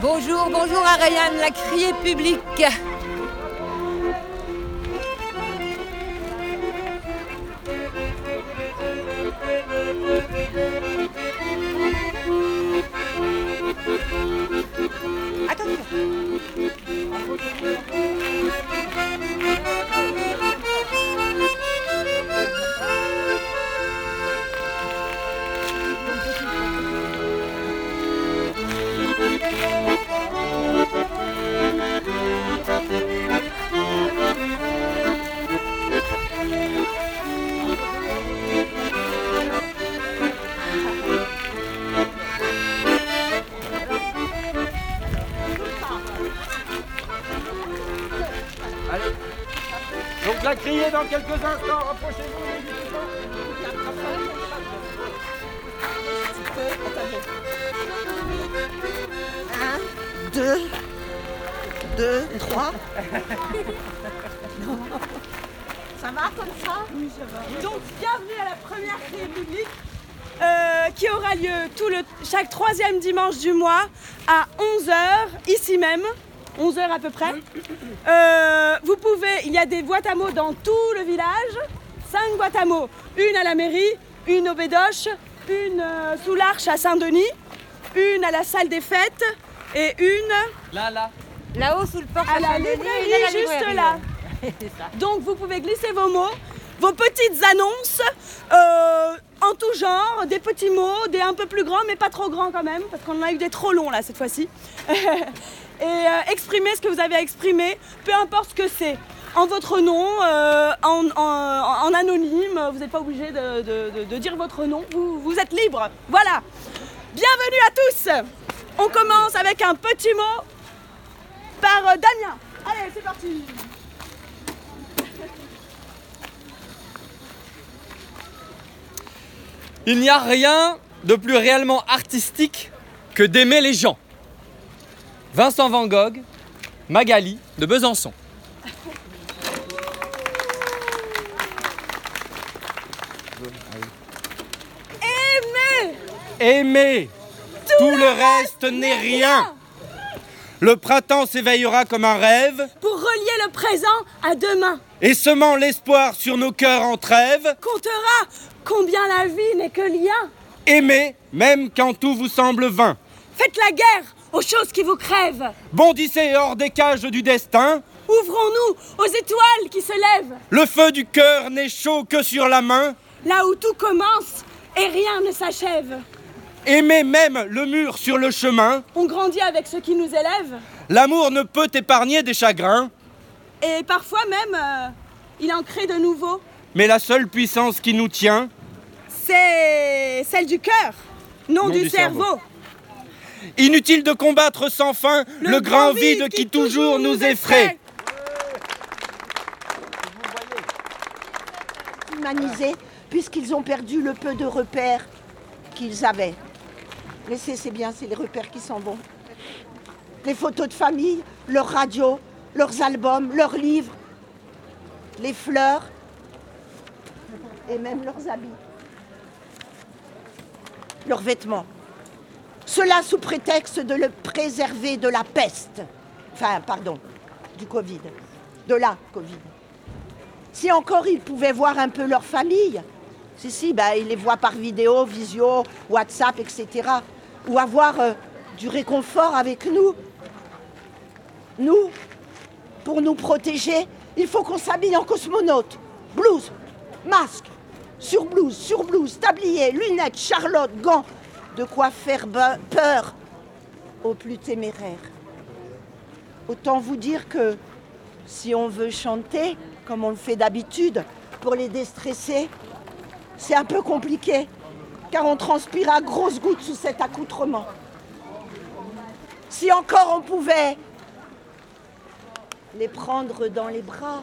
Bonjour, bonjour Ariane, la criée publique. 11h à peu près. Euh, vous pouvez, il y a des boîtes à mots dans tout le village, cinq boîtes à mots, une à la mairie, une au Bédoche, une euh, sous l'Arche à Saint-Denis, une à la salle des fêtes et une Là, là. Là-haut sous le porche à la librairie juste là. Donc vous pouvez glisser vos mots, vos petites annonces euh, en tout genre, des petits mots, des un peu plus grands mais pas trop grands quand même, parce qu'on en a eu des trop longs là cette fois-ci. Et euh, exprimez ce que vous avez à exprimer, peu importe ce que c'est. En votre nom, euh, en, anonyme, vous n'êtes pas obligé de, dire votre nom, vous, vous êtes libre. Voilà. Bienvenue à tous. On commence avec un petit mot par euh, Damien. Allez, c'est parti. Il n'y a rien de plus réellement artistique que d'aimer les gens. Vincent Van Gogh, Magali de Besançon. Aimez Aimer, tout, le reste n'est rien. Le printemps s'éveillera comme un rêve, pour relier le présent à demain. et semant l'espoir sur nos cœurs en trêve, Comptera combien la vie n'est que lien. aimez même quand tout vous semble vain. Faites la guerre aux choses qui vous crèvent. Bondissez hors des cages du destin, Ouvrons-nous aux étoiles qui se lèvent. le feu du cœur n'est chaud que sur la main, Là où tout commence et rien ne s'achève. aimez même le mur sur le chemin, On grandit avec ce qui nous élève. l'amour ne peut épargner des chagrins, Et parfois même, euh, il en crée de nouveaux. mais la seule puissance qui nous tient, C'est celle du cœur, non, Non du, du cerveau. cerveau. Inutile de combattre sans fin le, grand vide qui toujours nous effraie. Humanisés, puisqu'ils ont perdu le peu de repères qu'ils avaient. Laissez, c'est bien, c'est les repères qui sont bons. Les photos de famille, leurs radios, leurs albums, leurs livres, les fleurs et même leurs habits, leurs vêtements. Cela sous prétexte de le préserver de la peste. Enfin, pardon, du Covid. De la Covid. Si encore ils pouvaient voir un peu leur famille, si, si, ben, ils les voient par vidéo, visio, WhatsApp, etc. Ou avoir euh, du réconfort avec nous. Nous, pour nous protéger, il faut qu'on s'habille en cosmonaute. Blouse, masque, sur blouse, sur blouse, tablier, lunettes, charlotte, gants. De quoi faire peur aux plus téméraires. Autant vous dire que si on veut chanter, comme on le fait d'habitude, pour les déstresser, c'est un peu compliqué, car on transpire à grosses gouttes sous cet accoutrement. Si encore on pouvait les prendre dans les bras.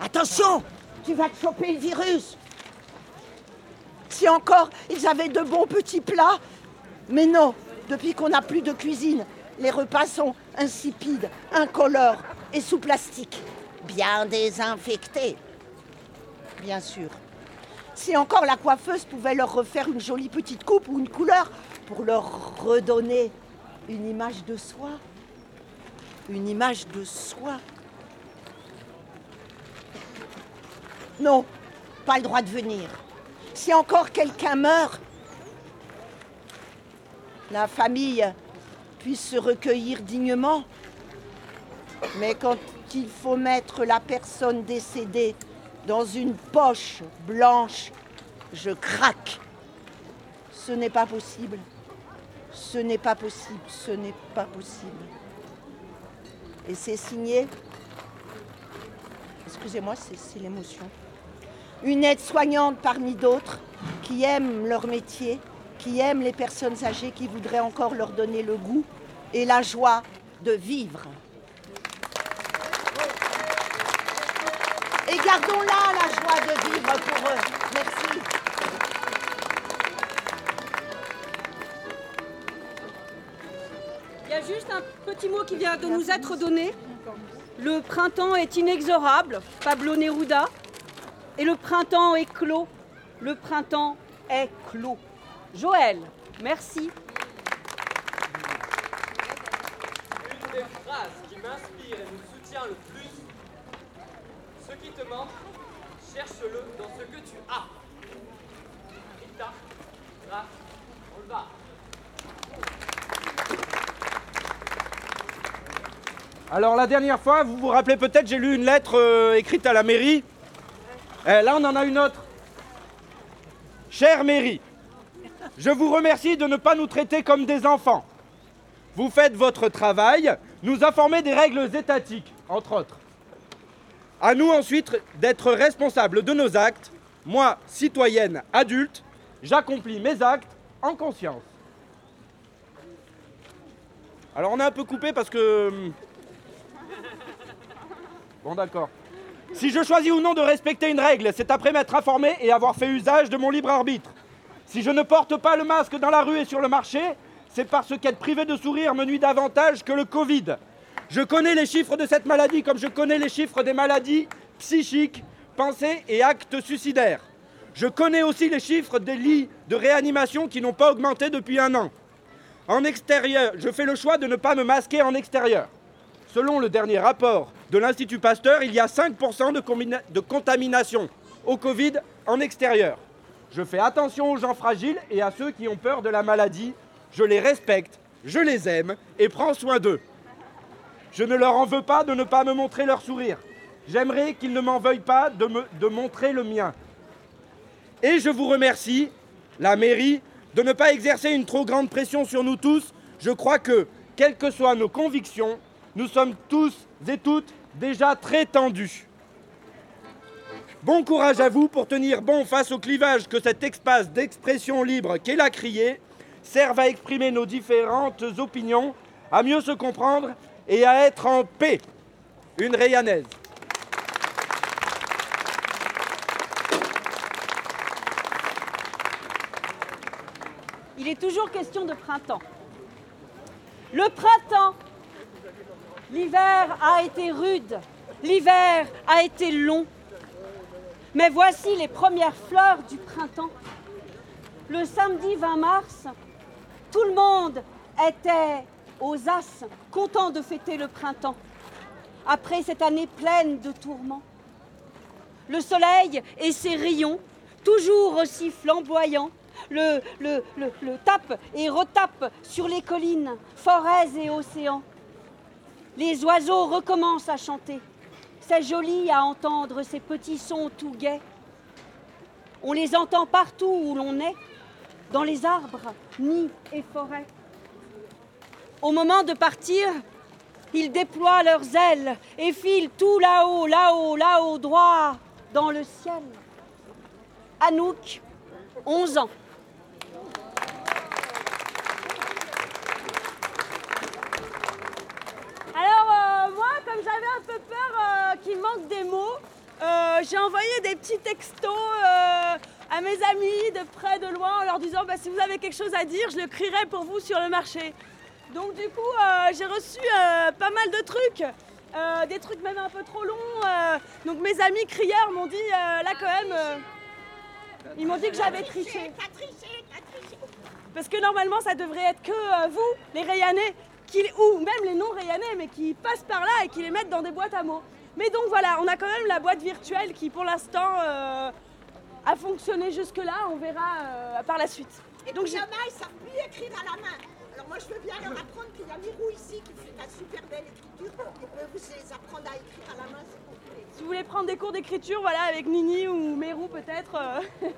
Attention, tu vas te choper le virus. Si encore ils avaient de bons petits plats. Mais non, depuis qu'on n'a plus de cuisine, les repas sont insipides, incolores et sous plastique, bien désinfectés. bien sûr. Si encore la coiffeuse pouvait leur refaire une jolie petite coupe ou une couleur pour leur redonner une image de soi. Une image de soi. Non, pas le droit de venir. Si encore quelqu'un meurt, la famille puisse se recueillir dignement. Mais quand il faut mettre la personne décédée dans une poche blanche, je craque. Ce n'est pas possible. Ce n'est pas possible. Ce n'est pas possible. Et c'est signé. Excusez-moi, c'est l'émotion. Une aide-soignante parmi d'autres qui aime leur métier, qui aime les personnes âgées, qui voudrait encore leur donner le goût et la joie de vivre. Et gardons là la joie de vivre pour eux. Merci. Il y a juste un petit mot qui vient de nous être donné. Le printemps est inexorable, Pablo Neruda. Et le printemps est clos. Le printemps est clos. Joël, merci. Une des phrases qui m'inspire et me soutient le plus ce qui te manque, cherche-le dans ce que tu as. Rita, Raph, on le va. Alors la dernière fois, vous vous rappelez peut-être, j'ai lu une lettre euh, écrite à la mairie. Eh, là, on en a une autre. Chère mairie, je vous remercie de ne pas nous traiter comme des enfants. Vous faites votre travail, nous informer des règles étatiques, entre autres. À nous ensuite d'être responsables de nos actes. Moi, citoyenne adulte, j'accomplis mes actes en conscience. Alors on a un peu coupé parce que... hum, Bon d'accord. Si je choisis ou non de respecter une règle, c'est après m'être informé et avoir fait usage de mon libre arbitre. Si je ne porte pas le masque dans la rue et sur le marché, c'est parce qu'être privé de sourire me nuit davantage que le Covid. Je connais les chiffres de cette maladie comme je connais les chiffres des maladies psychiques, pensées et actes suicidaires. Je connais aussi les chiffres des lits de réanimation qui n'ont pas augmenté depuis un an. En extérieur, je fais le choix de ne pas me masquer en extérieur. Selon le dernier rapport de l'Institut Pasteur, il y a 5% de, contamination au Covid en extérieur. Je fais attention aux gens fragiles et à ceux qui ont peur de la maladie. Je les respecte, je les aime et prends soin d'eux. Je ne leur en veux pas de ne pas me montrer leur sourire. J'aimerais qu'ils ne m'en veuillent pas de montrer le mien. Et je vous remercie, la mairie, de ne pas exercer une trop grande pression sur nous tous. Je crois que, quelles que soient nos convictions, nous sommes tous et toutes déjà très tendus. Bon courage à vous pour tenir bon face au clivage que cet espace d'expression libre qu'est la criée serve à exprimer nos différentes opinions, à mieux se comprendre et à être en paix. Une Rayanaise. Il est toujours question de printemps. Le printemps, l'hiver a été rude, l'hiver a été long. Mais voici les premières fleurs du printemps. Le samedi 20 mars, tout le monde était aux As, content de fêter le printemps, après cette année pleine de tourments. Le soleil et ses rayons, toujours aussi flamboyants, le, le, et retape sur les collines, forêts et océans. Les oiseaux recommencent à chanter. C'est joli à entendre ces petits sons tout gais. On les entend partout où l'on est, dans les arbres, nids et forêts. Au moment de partir, ils déploient leurs ailes et filent tout là-haut, là-haut, là-haut, droit dans le ciel. Anouk, 11 ans. Moi, comme j'avais un peu peur euh, qu'il manque des mots, euh, j'ai envoyé des petits textos euh, à mes amis de près, de loin, en leur disant bah, si vous avez quelque chose à dire, je le crierai pour vous sur le marché. Donc, du coup, euh, j'ai reçu euh, pas mal de trucs. euh, des trucs même un peu trop longs. donc mes amis crieurs m'ont dit, là quand même, ils m'ont dit que j'avais triché. Parce que normalement, ça devrait être que vous, les Rayanais, qui, ou même les non-Rayanais, mais qui passent par là et qui les mettent dans des boîtes à mots. Mais donc voilà, on a quand même la boîte virtuelle qui, pour l'instant, euh, a fonctionné jusque-là. On verra euh, par la suite. Et Donc puis il y j'ai- en a, ils savent plus écrire à la main. Alors moi, je veux bien leur apprendre. Puis il y a Mirou ici qui fait de la super belle écriture. Il peut vous les apprendre à écrire à la main, s'il vous plaît. Si vous voulez prendre des cours d'écriture, voilà, avec Nini ou Mérou peut-être. euh.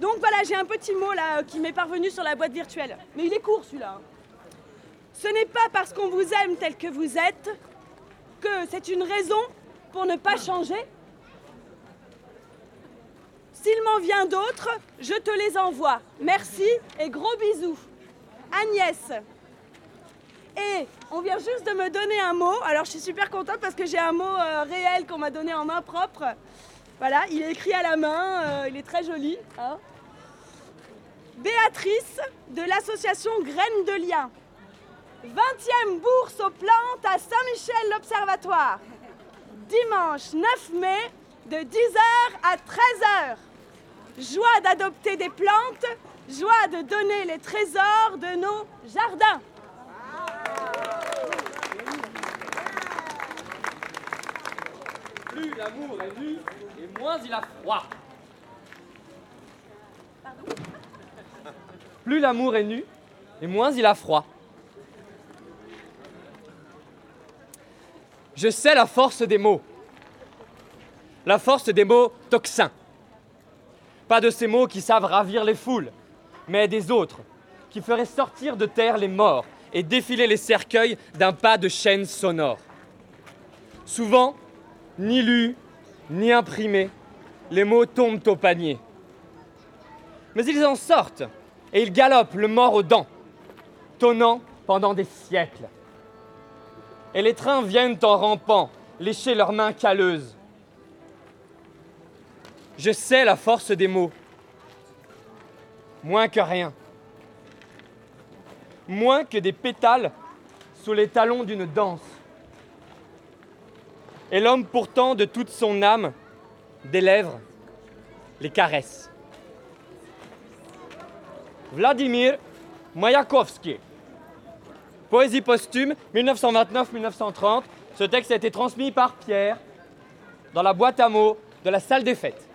Donc voilà, j'ai un petit mot là qui m'est parvenu sur la boîte virtuelle. Mais il est court celui-là. Ce n'est pas parce qu'on vous aime tel que vous êtes que c'est une raison pour ne pas changer. S'il m'en vient d'autres, je te les envoie. Merci et gros bisous. Agnès. Et on vient juste de me donner un mot. Alors je suis super contente parce que j'ai un mot euh, réel qu'on m'a donné en main propre. Voilà, il est écrit à la main, euh, il est très joli. hein. Béatrice de l'association Graines de Lien. 20e bourse aux plantes à Saint-Michel l'Observatoire. Dimanche 9 mai de 10h à 13h. Joie d'adopter des plantes, joie de donner les trésors de nos jardins. Plus l'amour est nu, et moins il a froid. Plus l'amour est nu, et moins il a froid. Je sais la force des mots. La force des mots toxins. Pas de ces mots qui savent ravir les foules, mais des autres, qui feraient sortir de terre les morts et défiler les cercueils d'un pas de chaîne sonore. Souvent, ni lus, ni imprimés, les mots tombent au panier. Mais ils en sortent et ils galopent le mort aux dents, tonnant pendant des siècles. Et les trains viennent en rampant, lécher leurs mains calleuses. Je sais la force des mots. Moins que rien. Moins que des pétales sous les talons d'une danse. Et l'homme pourtant de toute son âme, des lèvres, les caresse. Vladimir Mayakovsky. Poésie posthume 1929-1930. Ce texte a été transmis par Pierre dans la boîte à mots de la salle des fêtes.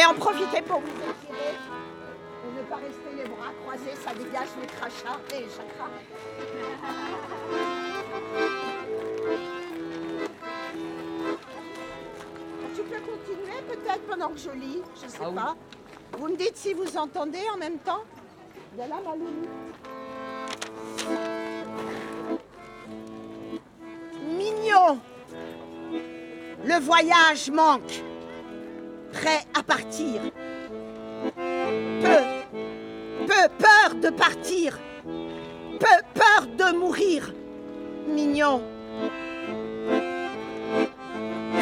Pouvez en profiter pour vous étirer et ne pas rester les bras croisés, ça dégage les crachats et les chakras. Tu peux continuer peut-être pendant que je lis, je sais Ah oui. pas. Vous me dites si vous entendez en même temps De là, ma loulou. Mignon Le voyage manque. Prêt à partir. Peu, peu peur de partir. Peu peur de mourir. Mignon.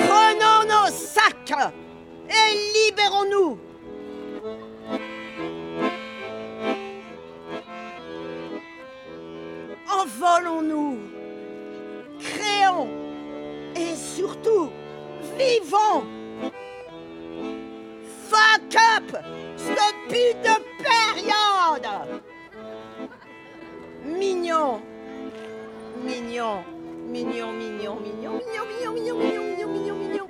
Prenons nos sacs et libérons-nous. Envolons-nous, créons et surtout vivons. Cette pute de période. Mignon, mignon, mignon, mignon, mignon, mignon, mignon, mignon, mignon, mignon, mignon.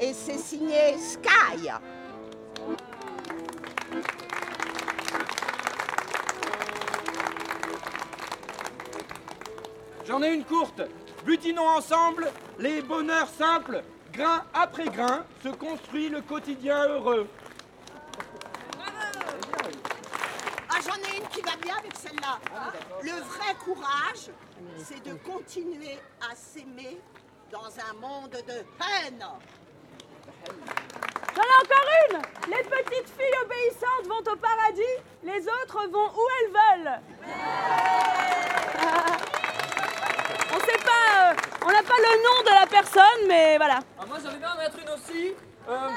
Et c'est signé Sky. J'en ai une courte. Butinons ensemble les bonheurs simples. Grain après grain se construit le quotidien heureux. Ah, j'en ai une qui va bien avec celle-là. Le vrai courage, c'est de continuer à s'aimer dans un monde de haine. J'en ai encore une Les petites filles obéissantes vont au paradis, les autres vont où elles veulent sait pas, euh, on n'a pas le nom de la personne, mais voilà. Ah, moi j'avais bien en mettre une aussi. Euh,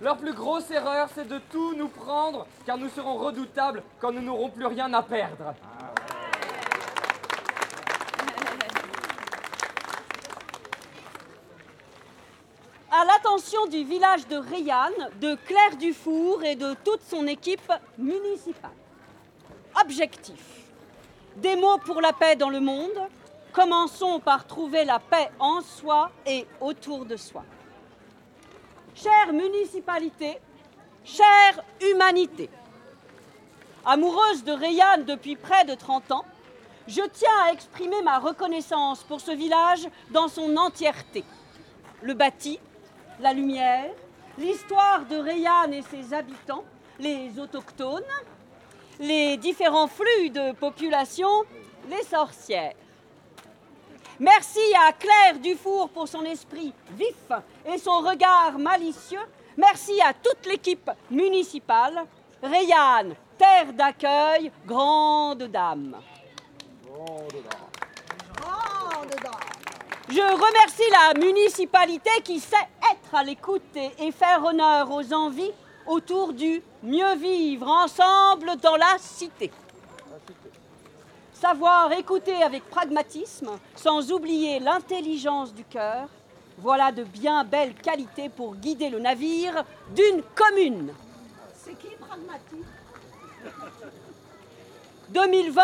leur plus grosse erreur, c'est de tout nous prendre, car nous serons redoutables quand nous n'aurons plus rien à perdre. À l'attention du village de Rayanne, de Claire Dufour et de toute son équipe municipale. Objectif. Des mots pour la paix dans le monde. Commençons par trouver la paix en soi et autour de soi. Chère municipalité, chère humanité, amoureuse de Rayanne depuis près de 30 ans, je tiens à exprimer ma reconnaissance pour ce village dans son entièreté. Le bâti, la lumière, l'histoire de Rayanne et ses habitants, les autochtones, les différents flux de population, les sorcières. Merci à Claire Dufour pour son esprit vif et son regard malicieux. Merci à toute l'équipe municipale. Rayanne, terre d'accueil, grande dame. Je remercie la municipalité qui sait être à l'écoute et et faire honneur aux envies autour du mieux vivre ensemble dans la cité. Savoir écouter avec pragmatisme, sans oublier l'intelligence du cœur, voilà de bien belles qualités pour guider le navire d'une commune. C'est qui pragmatique? 2020,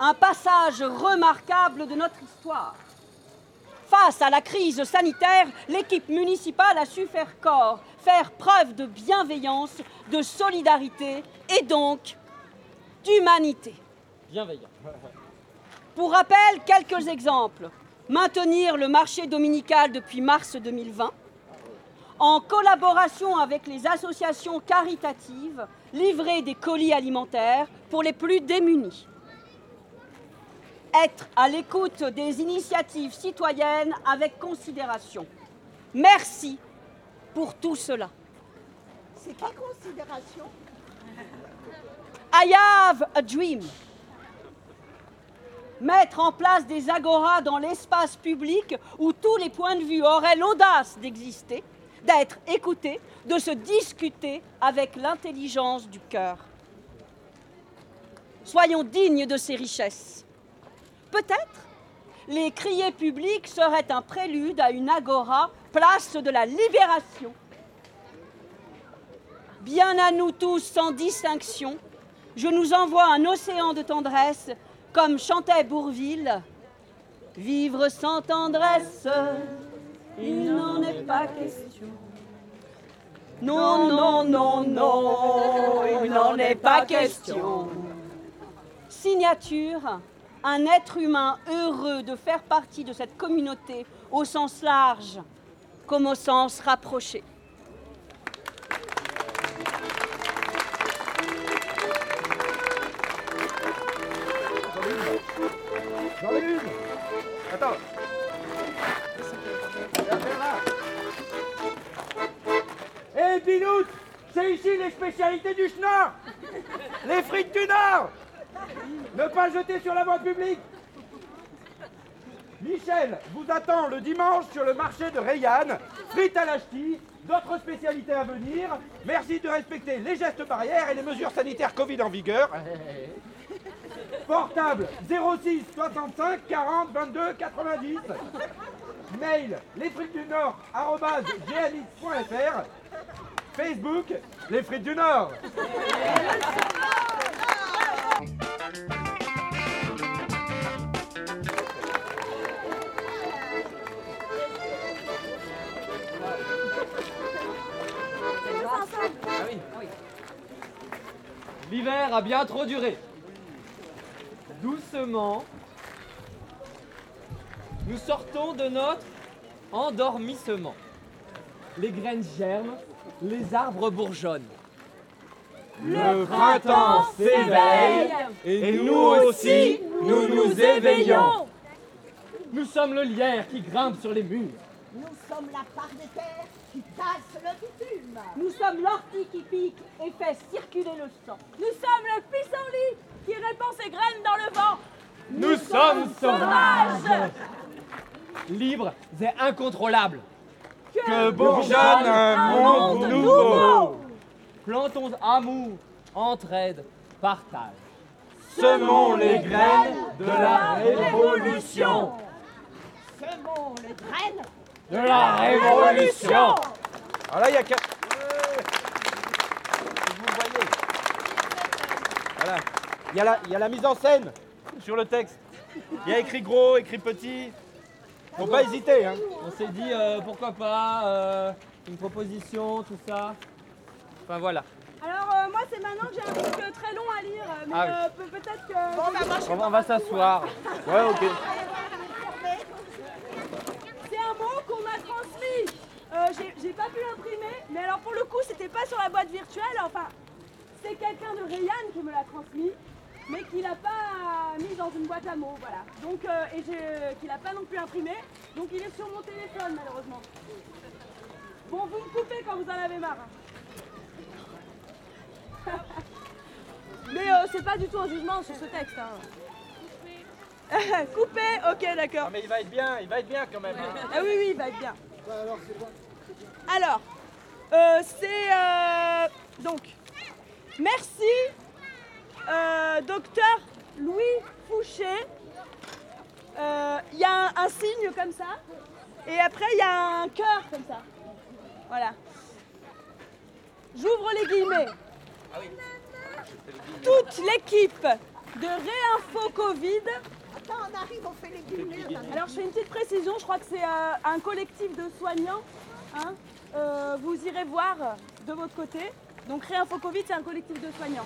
un passage remarquable de notre histoire. Face à la crise sanitaire, l'équipe municipale a su faire corps, faire preuve de bienveillance, de solidarité et donc d'humanité. Bienveillant. Pour rappel, quelques exemples. Maintenir le marché dominical depuis mars 2020. En collaboration avec les associations caritatives, livrer des colis alimentaires pour les plus démunis. Être à l'écoute des initiatives citoyennes avec considération. Merci pour tout cela. C'est quelle considération? I have a dream. Mettre en place des agoras dans l'espace public où tous les points de vue auraient l'audace d'exister, d'être écoutés, de se discuter avec l'intelligence du cœur. Soyons dignes de ces richesses. Peut-être les criers publics seraient un prélude à une agora, place de la libération. Bien à nous tous sans distinction, je nous envoie un océan de tendresse, comme chantait Bourville. Vivre sans tendresse, il n'en est pas question. Non, non, non, non, il n'en est pas question. Signature, un être humain heureux de faire partie de cette communauté au sens large comme au sens rapproché. Une Attends Hé Binout C'est ici les spécialités du Schnorr Les frites du Nord Ne pas jeter sur la voie publique Michel vous attend le dimanche sur le marché de Rayanne. Frites à la ch'ti, d'autres spécialités à venir. Merci de respecter les gestes barrières et les mesures sanitaires Covid en vigueur. Portable 06 65 40 22 90. Mail les frites du Nord. Facebook les frites du Nord. L'hiver a bien trop duré. Doucement, nous sortons de notre endormissement. Les graines germent, les arbres bourgeonnent. Le printemps s'éveille et nous aussi, nous nous éveillons. Nous sommes le lierre qui grimpe sur les murs. Nous sommes la part des terres qui tasse le bitume. Nous sommes l'ortie qui pique et fait circuler le sang. Nous sommes le pissenlit qui répand ses graines dans le vent. Nous sommes sauvages Libres et incontrôlables Que bourgeonne un monde nouveau. Plantons amour, entraide, partage. Semons les graines de la révolution. Semons les graines De la révolution là, il y a quatre. Vous le voyez. Voilà. Il y, a la, il y a la mise en scène sur le texte. Il y a écrit gros, écrit petit. Faut pas hésiter. Hein. On s'est dit euh, pourquoi pas euh, une proposition, tout ça. Enfin voilà. Alors euh, moi c'est maintenant que j'ai un truc euh, très long à lire, mais Ah oui. euh, peut- peut-être que... Bon, bah, moi, je On va, on va s'asseoir. Ouais, ok. C'est un mot qu'on m'a transmis. Euh, j'ai- J'ai pas pu l'imprimer, mais alors pour le coup, c'était pas sur la boîte virtuelle. Enfin, c'est quelqu'un de Rayan qui me l'a transmis, mais qui l'a pas mis dans une boîte à mots, voilà. Donc, euh, et j'ai- qui l'a pas non plus imprimé. Donc il est sur mon téléphone malheureusement. Bon, vous me coupez quand vous en avez marre. hein. mais euh, c'est pas du tout un jugement sur ce texte. Hein. Coupé, ok, d'accord. Mais il va être bien, il va être bien quand même. hein. Ah oui, oui, il va être bien. Alors, euh, c'est euh, donc, merci, euh, docteur Louis Fouché. Euh, Il y a un, un signe comme ça, et après il y a un cœur comme ça. Voilà. J'ouvre les guillemets. Toute l'équipe de Réinfo Covid Attends, on arrive, on fait les guillemets. alors je fais une petite précision, je crois que c'est euh, un collectif de soignants. hein. Euh, vous irez voir de votre côté. Donc Réinfo Covid, c'est un collectif de soignants.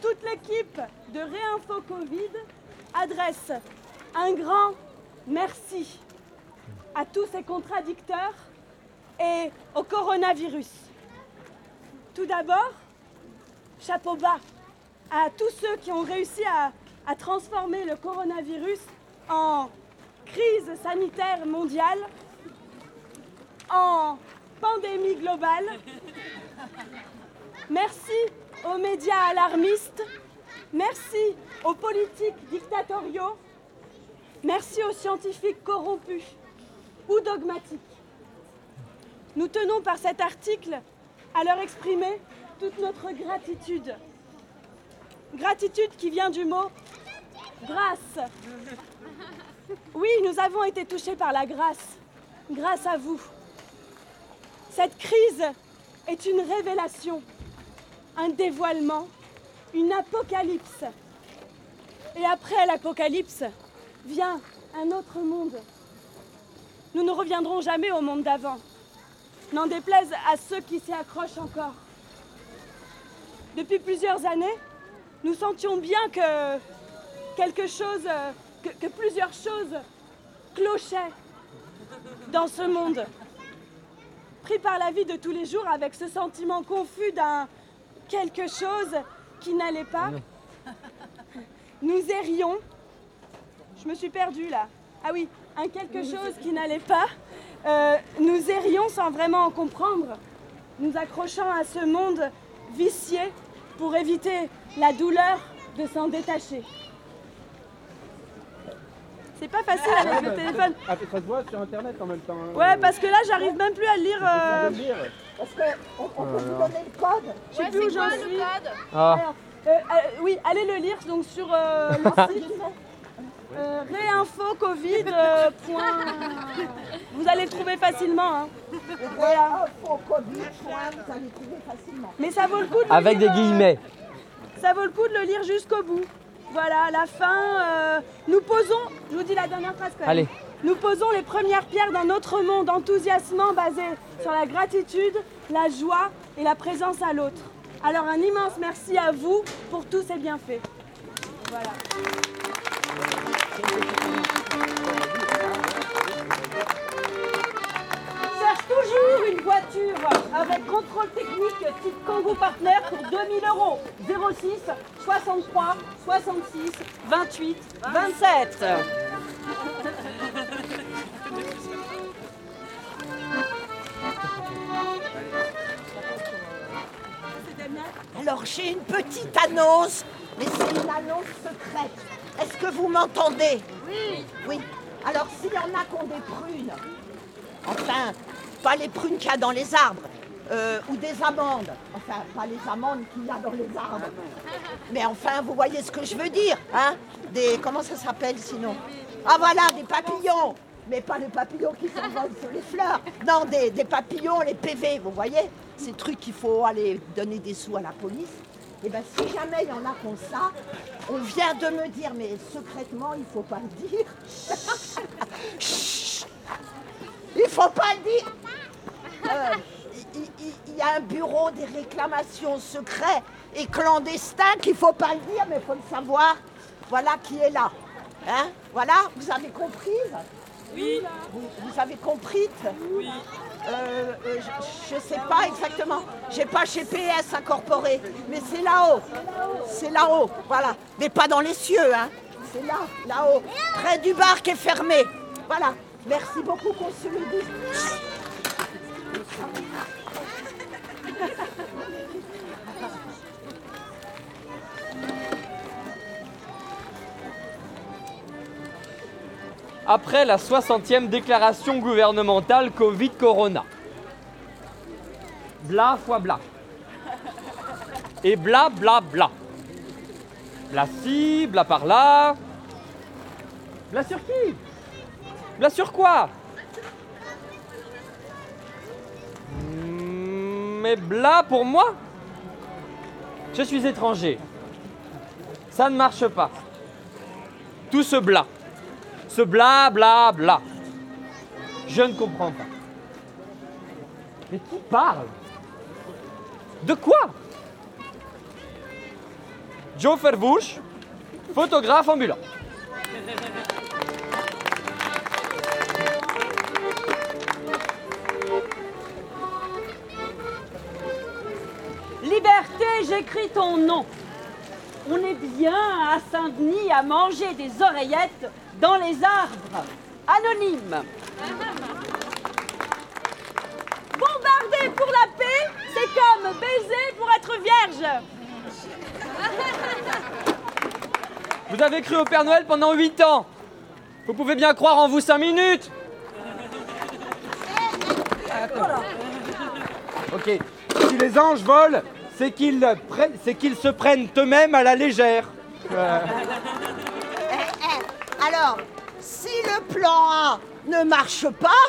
Toute l'équipe de Réinfo Covid adresse un grand merci à tous ces contradicteurs et au coronavirus. Tout d'abord, chapeau bas à tous ceux qui ont réussi à, à transformer le coronavirus en crise sanitaire mondiale, en pandémie globale. Merci aux médias alarmistes, merci aux politiques dictatoriaux, merci aux scientifiques corrompus ou dogmatiques. Nous tenons par cet article à leur exprimer toute notre gratitude. Gratitude qui vient du mot grâce. Oui, nous avons été touchés par la grâce, grâce à vous. Cette crise est une révélation, un dévoilement, une apocalypse. Et après l'apocalypse vient un autre monde. Nous ne reviendrons jamais au monde d'avant. N'en déplaise à ceux qui s'y accrochent encore. Depuis plusieurs années, nous sentions bien que quelque chose, que, que plusieurs choses clochaient dans ce monde. Pris par la vie de tous les jours avec ce sentiment confus d'un quelque chose qui n'allait pas, nous errions. Je me suis perdue là. Ah oui, un quelque chose qui n'allait pas. Euh, nous errions sans vraiment en comprendre, nous accrochant à ce monde vicié pour éviter la douleur de s'en détacher. C'est pas facile avec le téléphone. Ah, ça se voit sur internet en même temps. hein. Ouais, parce que là, j'arrive même plus à euh, lire. Parce qu'on on peut vous donner le code. je sais plus où j'en suis. Ah. Alors, euh, euh, oui, allez le lire donc sur euh, le site. Euh, réinfo Covid. euh, point- Vous allez le trouver facilement. hein. Voilà. Info Covid, point, vous allez trouver facilement. Mais ça vaut le coup de le Avec des lire, euh, guillemets. Ça vaut le coup de le lire jusqu'au bout. Voilà, à la fin, euh, nous posons, je vous dis la dernière phrase quand même. Allez. Nous posons les premières pierres d'un autre monde enthousiasmant basé sur la gratitude, la joie et la présence à l'autre. Alors un immense merci à vous pour tous ces bienfaits. Voilà. Cherche toujours une voiture avec contrôle technique type Kangoo Partner pour 2000 euros. 06 63 66 28 27. Alors j'ai une petite annonce, mais c'est une annonce secrète. Est-ce que vous m'entendez? Oui. Oui. Alors s'il y en a qui ont des prunes, enfin, pas les prunes qu'il y a dans les arbres, euh, ou des amandes, enfin, pas les amandes qu'il y a dans les arbres, mais enfin, vous voyez ce que je veux dire, hein? Des, comment ça s'appelle sinon? Ah voilà, des papillons mais pas les papillons qui s'envolent sur les fleurs. Non, des, papillons, les PV, vous voyez Ces trucs qu'il faut aller donner des sous à la police. Et bien, si jamais il y en a comme ça, on vient de me dire, mais secrètement, il faut pas le dire. Il faut pas le dire. Euh, il, y a un bureau des réclamations secrets et clandestins qu'il faut pas le dire, mais il faut le savoir. Voilà qui est là. Hein? Voilà, vous avez compris? Oui. vous, vous avez compris Oui. Euh, euh, je ne sais pas exactement. J'ai pas chez PS incorporé, mais c'est là-haut. C'est là-haut, voilà. Mais pas dans les cieux, hein. C'est là, là-haut, près du bar qui est fermé. Voilà. Merci beaucoup qu'on Après la 60e déclaration gouvernementale Covid-Corona. Bla fois bla. Et bla bla bla. Bla ci, bla par là. Bla sur qui? Bla sur quoi? Hmm, Mais bla pour moi? Je suis étranger. Ça ne marche pas. Tout ce bla. Ce. Je ne comprends pas. Mais qui parle? De quoi? Joe Fervouche, photographe ambulant. Liberté, j'écris ton nom. On est bien à Saint-Denis à manger des oreillettes dans les arbres. Anonyme. Bombarder pour la paix, c'est comme baiser pour être vierge. Vous avez cru au Père Noël pendant 8 ans. Vous pouvez bien croire en vous 5 minutes. Ok. Si les anges volent, c'est qu'ils se prennent eux-mêmes à la légère. Euh, Eh, eh, Alors, si le plan A ne marche pas,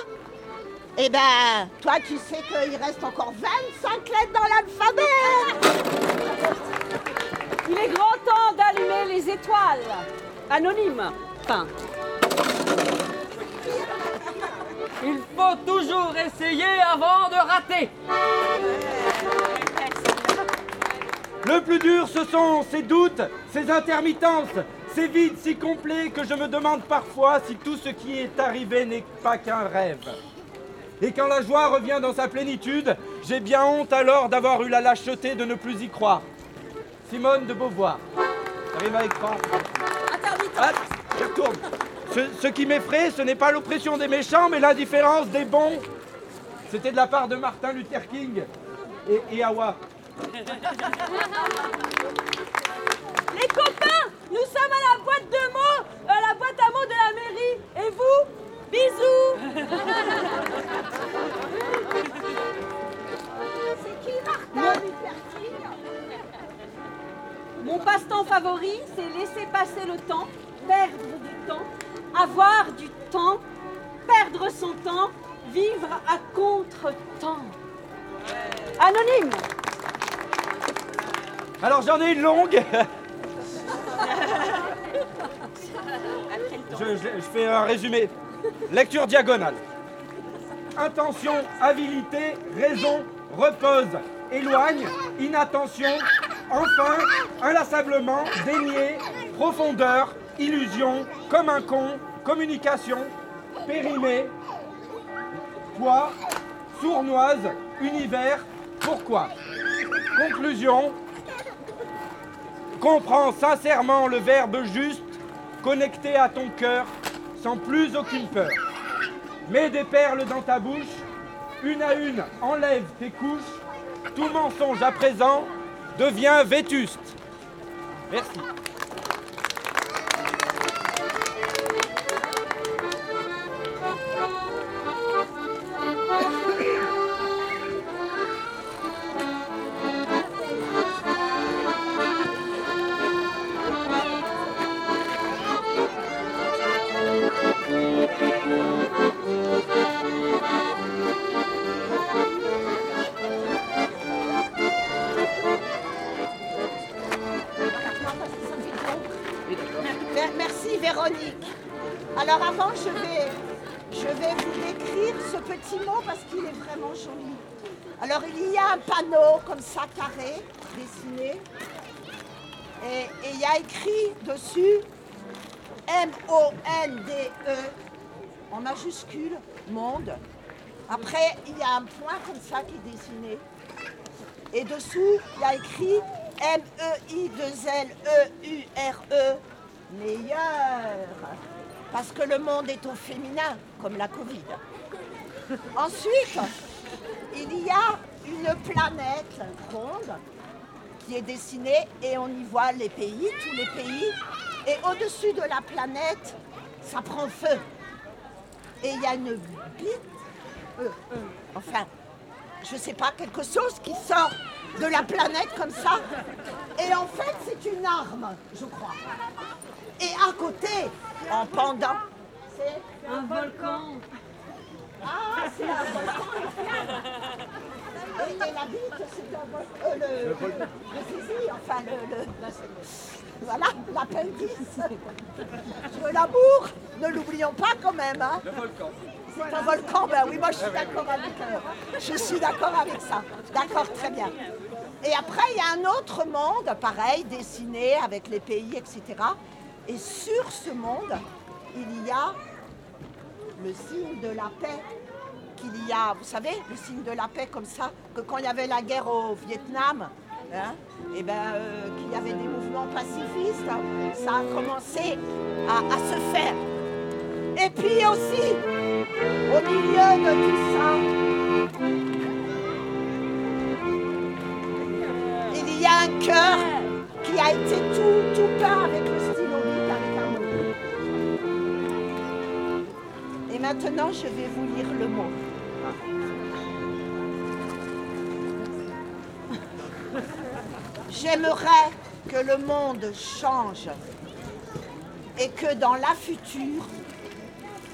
eh ben, toi, tu sais qu'il reste encore 25 lettres dans l'alphabet. Il est grand temps d'allumer les étoiles. Anonyme. Il faut toujours essayer avant de rater. Le plus dur, ce sont ces doutes, ces intermittences, ces vides si complets que je me demande parfois si tout ce qui est arrivé n'est pas qu'un rêve. Et quand la joie revient dans sa plénitude, j'ai bien honte alors d'avoir eu la lâcheté de ne plus y croire. Simone de Beauvoir. Arrive avec trois. Hop, je retourne. Ce, ce qui m'effraie, ce n'est pas l'oppression des méchants, mais l'indifférence des bons. C'était de la part de Martin Luther King et, et Hawa. Les copains, nous sommes à la boîte de mots, à la boîte à mots de la mairie. Et vous Bisous Mon passe-temps favori, c'est laisser passer le temps, perdre du temps, avoir du temps, perdre son temps, vivre à contre-temps. Anonyme Alors j'en ai une longue. je, fais un résumé. Lecture diagonale. Intention, avidité, raison, repose, éloigne, inattention, enfin, inlassablement, dénier, profondeur, illusion, comme un con, communication, périmé, poids, sournoise, univers, pourquoi? Conclusion, comprends sincèrement le verbe juste, connecté à ton cœur, sans plus aucune peur. Mets des perles dans ta bouche, une à une, enlève tes couches, tout mensonge à présent devient vétuste. Merci. Véronique. Alors avant, je vais, je vais vous décrire ce petit mot parce qu'il est vraiment joli. Alors il y a un panneau comme ça carré, dessiné. Et il y a écrit dessus M-O-N-D-E en majuscule, monde. Après, il y a un point comme ça qui est dessiné. Et dessous, il y a écrit E M-E-I-2-L-E-U-R-E, meilleur. Parce que le monde est au féminin, comme la Covid. Ensuite, il y a une planète ronde qui est dessinée et on y voit les pays, tous les pays. Et au-dessus de la planète, ça prend feu. Et il y a une bite, euh, euh, enfin, je sais pas, quelque chose qui sort de la planète comme ça. Et en fait, c'est une arme, je crois. Et à côté, en pendant, c'est Un volcan. ah, c'est un volcan. Et, et la bite, c'est un volcan. Euh, le, le zizi, enfin, le, le- voilà, l'appendice. Le l'amour, ne l'oublions pas quand même. Hein. C'est un volcan, ben oui, moi je suis d'accord avec, je suis d'accord avec ça. D'accord, très bien. Et après, il y a un autre monde, pareil, dessiné avec les pays, etc. Et sur ce monde, il y a le signe de la paix qu'il y a, vous savez, le signe de la paix comme ça, que quand il y avait la guerre au Vietnam, hein, et ben, euh, qu'il y avait des mouvements pacifistes, hein, ça a commencé à se faire. Et puis aussi, au milieu de tout ça, il y a un cœur qui a été tout, tout peint avec le stylo avec un mot. Et maintenant, je vais vous lire le mot. J'aimerais que le monde change et que dans la future,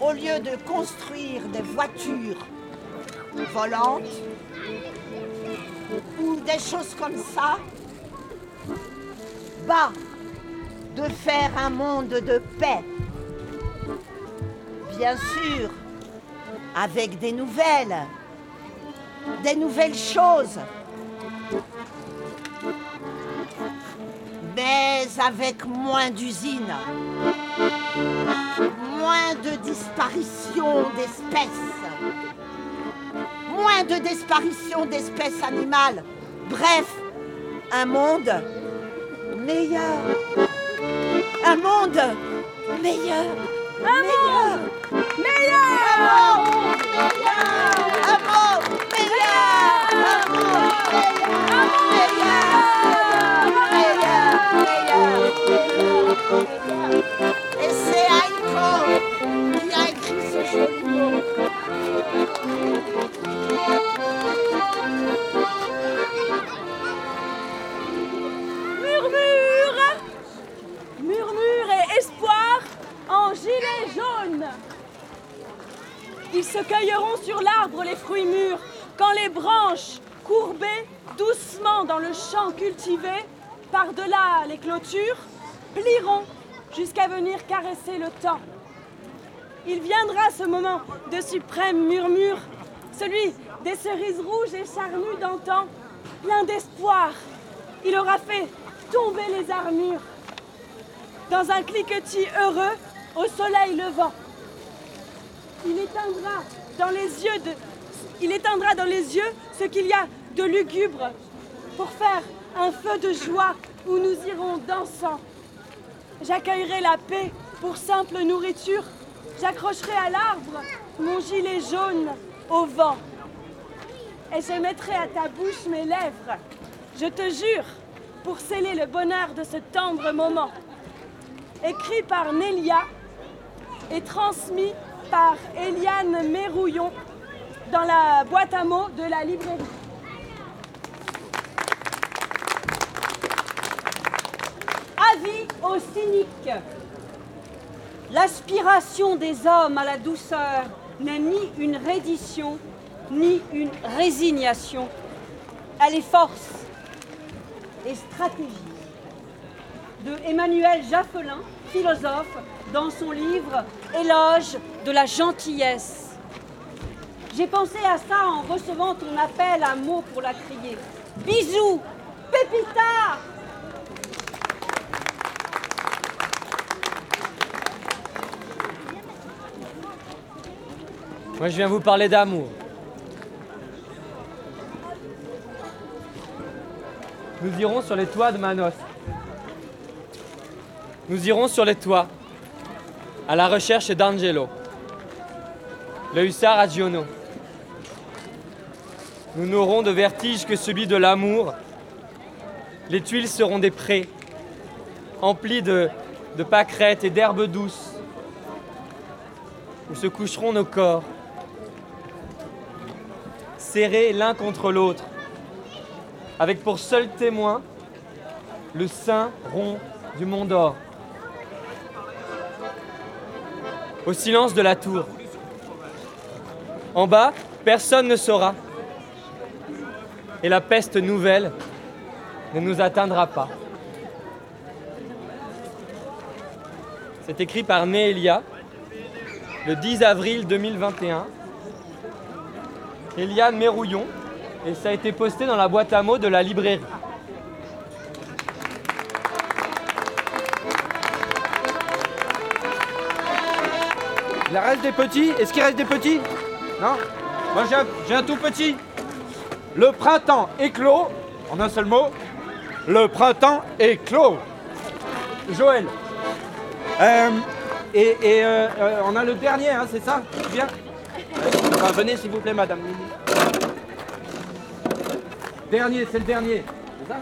au lieu de construire des voitures volantes ou des choses comme ça, bah, de faire un monde de paix. Bien sûr, avec des nouvelles, des nouvelles choses. Mais avec moins d'usines, moins de disparition d'espèces, moins de disparition d'espèces animales. Bref, un monde meilleur. Un monde meilleur. Un meilleur. Meilleur Un monde meilleur. Un monde meilleur. Un monde meilleur. Meilleur. Meilleur. Meilleur. Et c'est qui a écrit ce joli. Murmure Murmure et espoir en gilet jaune Ils se cueilleront sur l'arbre les fruits mûrs quand les branches, courbées doucement dans le champ cultivé, par-delà les clôtures, plieront jusqu'à venir caresser le temps. Il viendra ce moment de suprême murmure, celui des cerises rouges et charnues d'antan, plein d'espoir. Il aura fait tomber les armures. Dans un cliquetis heureux, au soleil levant. Il éteindra dans les yeux il éteindra dans les yeux ce qu'il y a de lugubre pour faire un feu de joie où nous irons dansant. J'accueillerai la paix pour simple nourriture. J'accrocherai à l'arbre mon gilet jaune au vent. Et je mettrai à ta bouche mes lèvres. Je te jure pour sceller le bonheur de ce tendre moment. Écrit par Nélia et transmis par Eliane Mérouillon dans la boîte à mots de la librairie. Cyniques. L'aspiration des hommes à la douceur n'est ni une reddition, ni une résignation. Elle est force et stratégie. De Emmanuel Jaffelin, philosophe, dans son livre Éloge de la gentillesse. J'ai pensé à ça en recevant ton appel à mots pour la crier. Bisous, Pépita Moi, je viens vous parler d'amour. Nous irons sur les toits de Manos. Nous irons sur les toits, à la recherche d'Angelo, le hussard à Giono. Nous n'aurons de vertige que celui de l'amour. Les tuiles seront des prés, emplis de, de pâquerettes et d'herbes douces, où se coucheront nos corps, serrés l'un contre l'autre, avec pour seul témoin le sein rond du Mont d'Or. Au silence de la tour. En bas, personne ne saura. Et la peste nouvelle ne nous atteindra pas. C'est écrit par Néelia le 10 avril 2021. Eliane Mérouillon et ça a été posté dans la boîte à mots de la librairie. Il reste des petits? Est-ce qu'il reste des petits? Non? Moi j'ai un, tout petit. Le printemps éclos, en un seul mot, le printemps éclos. Joël. Euh, et euh, euh, on a le dernier, hein, c'est ça? Enfin, Venez s'il vous plaît, madame. Dernier, c'est le dernier. C'est ça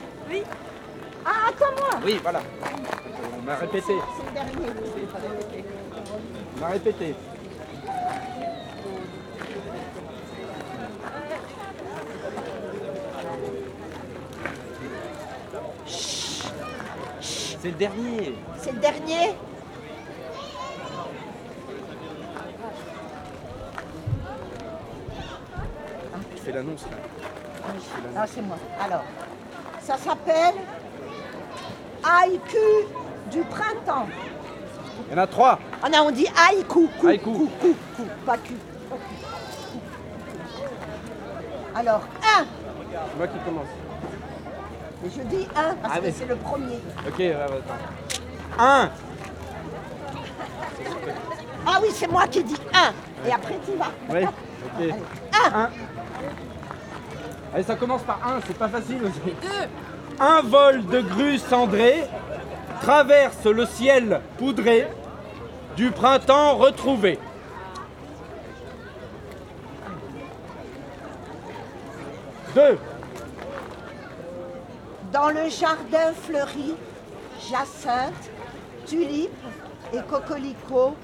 Ah, attends moi Oui, voilà. On m'a répété. C'est le dernier. On m'a répété. C'est le dernier. C'est le dernier fais l'annonce là. Ah, c'est moi. Alors, ça s'appelle Haïku du printemps. Il y en a trois. Ah non, on dit haïku. Cou, Haïku. Cou, cou, cou, pas cul. Alors, un. C'est moi qui commence. Et je dis un parce Ah que c'est le premier. Ok, attends. Un. Ah oui, c'est moi qui dis un. Et après, tu vas. Oui. Ok. Un. Un. Allez, ça commence par un, c'est pas facile aussi. Un vol de grue cendrée traverse le ciel poudré du printemps retrouvé. Deux. Dans le jardin fleuri, jacinthe, tulipes et coquelicots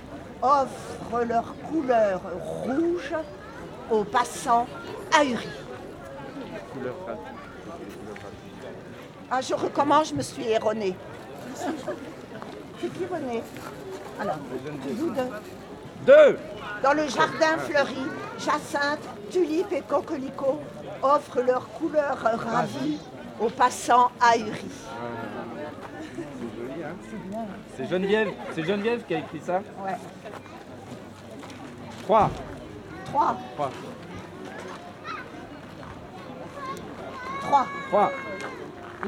offrent leur couleur rouge aux passants ahuris. Ah, je recommence, je me suis erronée? C'est qui René? Alors, vous deux. Deux. Dans le jardin fleuri, jacinthe, tulipes et coquelicots offrent leur couleur ravie aux passants ahuris. C'est joli, hein C'est Geneviève, c'est Geneviève qui a écrit ça? Ouais. Trois. Trois, Trois. Trois. Trois.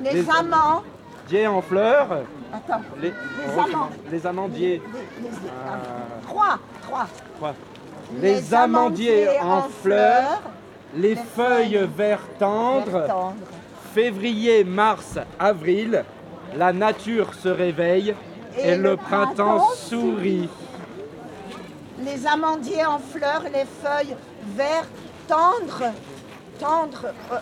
Les, Les- amants. Dier en fleurs. Attends. Les, Les amants. recommence. Les amandiers. Les, les- Ah. Trois, trois. Trois. Les amandiers en fleurs. Les feuilles vert tendre. Vert tendre. Février, mars, avril. La nature se réveille. Et, le, printemps, sourit. Les amandiers en fleurs, les feuilles vert tendre. Tendre. euh,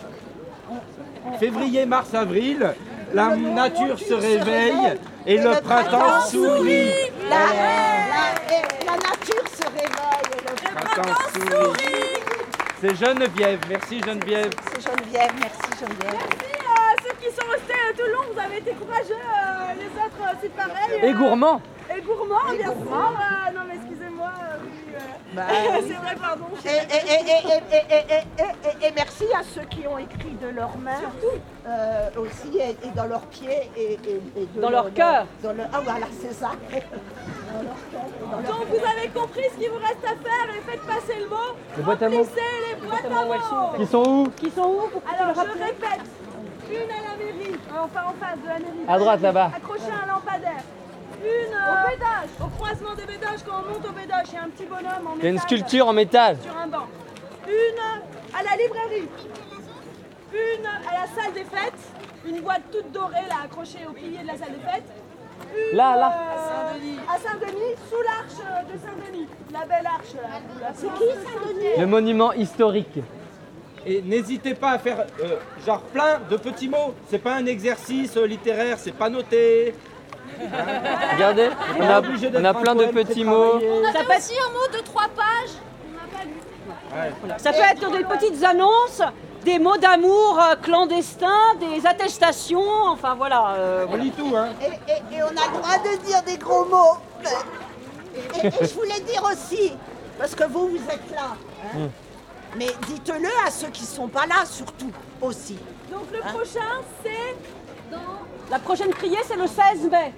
Février, mars, avril. La nature se réveille et le printemps sourit. La, la- et la nature se réveille. et le Printemps sourit. C'est Geneviève. Merci Geneviève. C'est Geneviève, merci Geneviève. Merci à ceux qui sont restés euh, tout le long, vous avez été courageux, euh, les autres euh, c'est pareil. Et euh, gourmand. Et gourmand, bien sûr. euh, non mais c'est vrai, pardon. Et, merci à ceux qui ont écrit de leurs mains euh, aussi et, dans leurs pieds et, dans leur, cœur. Ah voilà, c'est ça. Dans leur cœur, Donc vous avez compris ce qu'il vous reste à faire et faites passer le mot. Les boîtes à mots. les boîtes à mots. Qui sont où Alors je répète, une à la mairie, enfin en face de la mairie. À droite là-bas. Accrochée à un lampadaire. Une au bédage, au croisement des bédages, quand on monte au bédage, il y a un petit bonhomme en Il y a une métal sculpture en métal. sur un banc. Une à la librairie. Une à la salle des fêtes. Une boîte toute dorée là accrochée au pilier de la salle des fêtes. Une, Là, là. euh, À Saint-Denis, sous l'arche de Saint-Denis. La belle arche. C'est qui Saint-Denis Le monument historique. Et n'hésitez pas à faire euh, genre plein de petits mots. C'est pas un exercice euh, littéraire, c'est pas noté. Regardez, on a, on a plein de petits mots. peut, être, aussi un mot de trois pages. ça peut être des petites annonces, des mots d'amour euh, clandestins, des attestations, enfin voilà. euh, On lit tout, hein. Et, et- et on a le droit de dire des gros mots. Et, et je voulais dire aussi, parce que vous, vous êtes là. hein, Mais dites-le à ceux qui sont pas là, surtout aussi. Donc le prochain c'est La prochaine criée, c'est le 16 mai.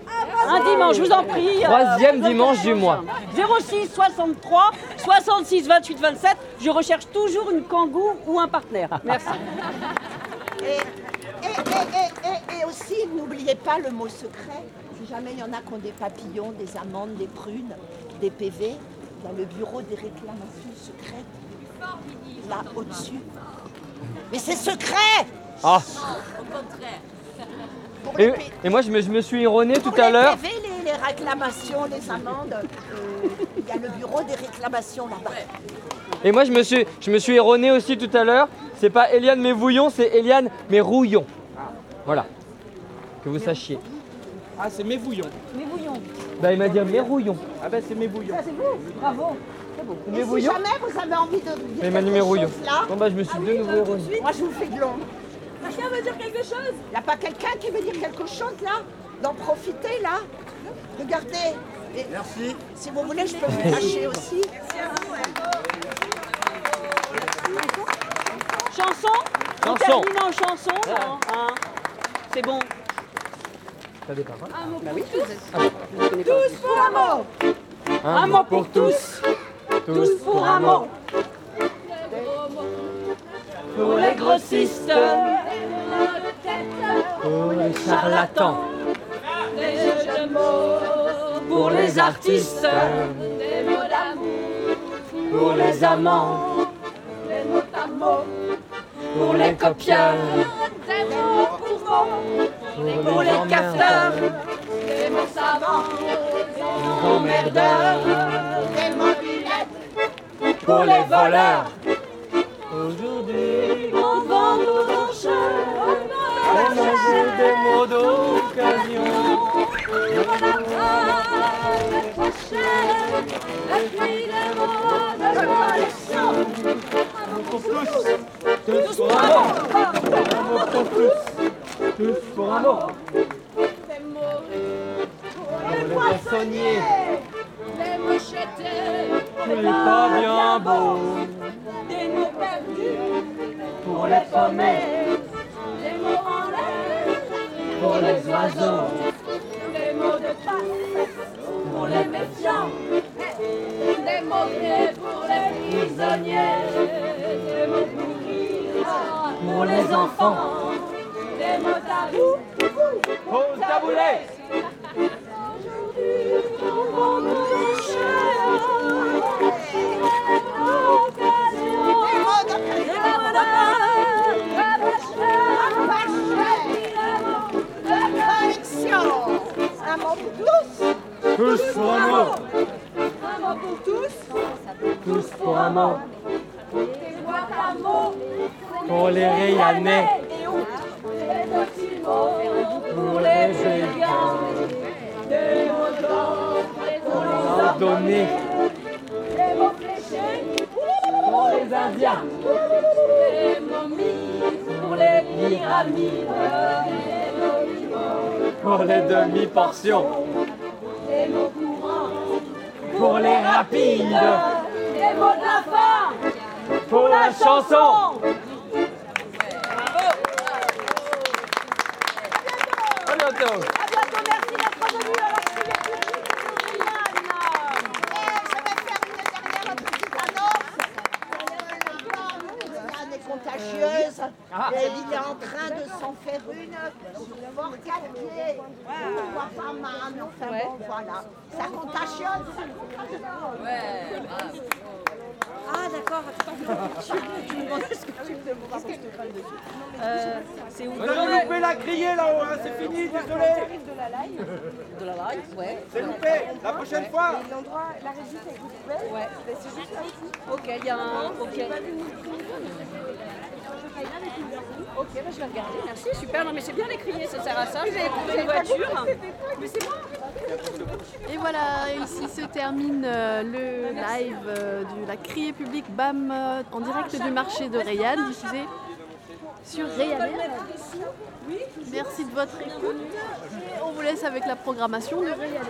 Un dimanche, je vous en prie. euh, Troisième le dimanche du mois. 06 63 66 28 27. Je recherche toujours une kangou ou un partenaire. Merci. Et, et- et- et- et- et aussi, n'oubliez pas le mot secret. Si jamais il y en a qui ont des papillons, des amandes, des prunes, des PV, il y a le bureau des réclamations secrètes. Là, au-dessus. Mais c'est secret Ah. Pour les Et, moi, je me, je me suis erroné tout à l'heure. PV, les, les réclamations, les amendes, euh, il y a le bureau des réclamations là-bas. Et moi, je me suis, je me suis erroné aussi tout à l'heure. C'est pas Eliane Mévouillon, c'est Eliane Mérouillon. Voilà. Que vous sachiez. Ah, c'est mes bouillons. Bah, il m'a dit Mérouillon. Ah ben c'est mes bouillons. Bravo. Et si jamais vous avez envie de dire Mais quelque chose là, Bon, bah, je me suis de nouveau erroné. moi je vous fais de l'ombre. Quelqu'un veut dire quelque chose? Il n'y a pas quelqu'un qui veut dire quelque chose là? D'en profiter là? Regardez. Et Merci. si vous voulez, je peux vous cacher aussi. Chanson? On Chanson. termine en chanson. hein, hein? C'est bon. T'as des paroles Tous? Pour un mot Un mot pour tous. Tous Pour un mot pour les grossistes, pour les charlatans, des jeux de mots, pour les artistes, des mots d'amour, pour les amants, des mots d'amour, pour les copieurs, des mots pour pour les cafeteurs, des mots savants, des mots merdeurs, des mots pour les voleurs. Aujourd'hui, Tous pour un mot. Pour les poissonniers. Pour les pas bien beaux. Des mots perdus, Pour les pommets. des mots en l'air, Pour les oiseaux. des mots de passe, Pour les méfiants, Des mots gris pour les prisonniers, des mots pourris, pour les enfants, Pour les et. Des petits mots pour les brigands, des mots d'or pour les Ordonné des mots fléchés pour les Indiens. momies pour les pyramides, Pour les demi-portions. des mots courants, Pour les rapides. des mots de la fin. Pour la chanson. À bientôt. À bientôt, merci d'être venu à la Criée publique de Marianne. je vais faire une dernière petite annonce. Marianne est contagieuse. Elle est en train de s'en faire une. Fort quatre pieds. On voit pas mal. Voilà. Ça contagione. Ah d'accord, attends, tu me demandais ce que tu me demandais, pardon, je te parle dessus. Euh, c'est où? On a loupé la criée là-haut, hein, c'est fini, désolé. De la live, ouais. C'est loupé. La prochaine fois. Ouais. Ok, il y a un. Ok. Ok, bah, je vais regarder, merci, super. Non, mais c'est bien les crier, ça sert à ça. Avez trouvé une voiture. Mais c'est moi. Et voilà, ici se termine euh, le live euh, de la criée publique BAM euh, en direct du marché de Rayanne, diffusé sur Rayanne. Merci de votre écoute et on vous laisse avec la programmation de Rayanne.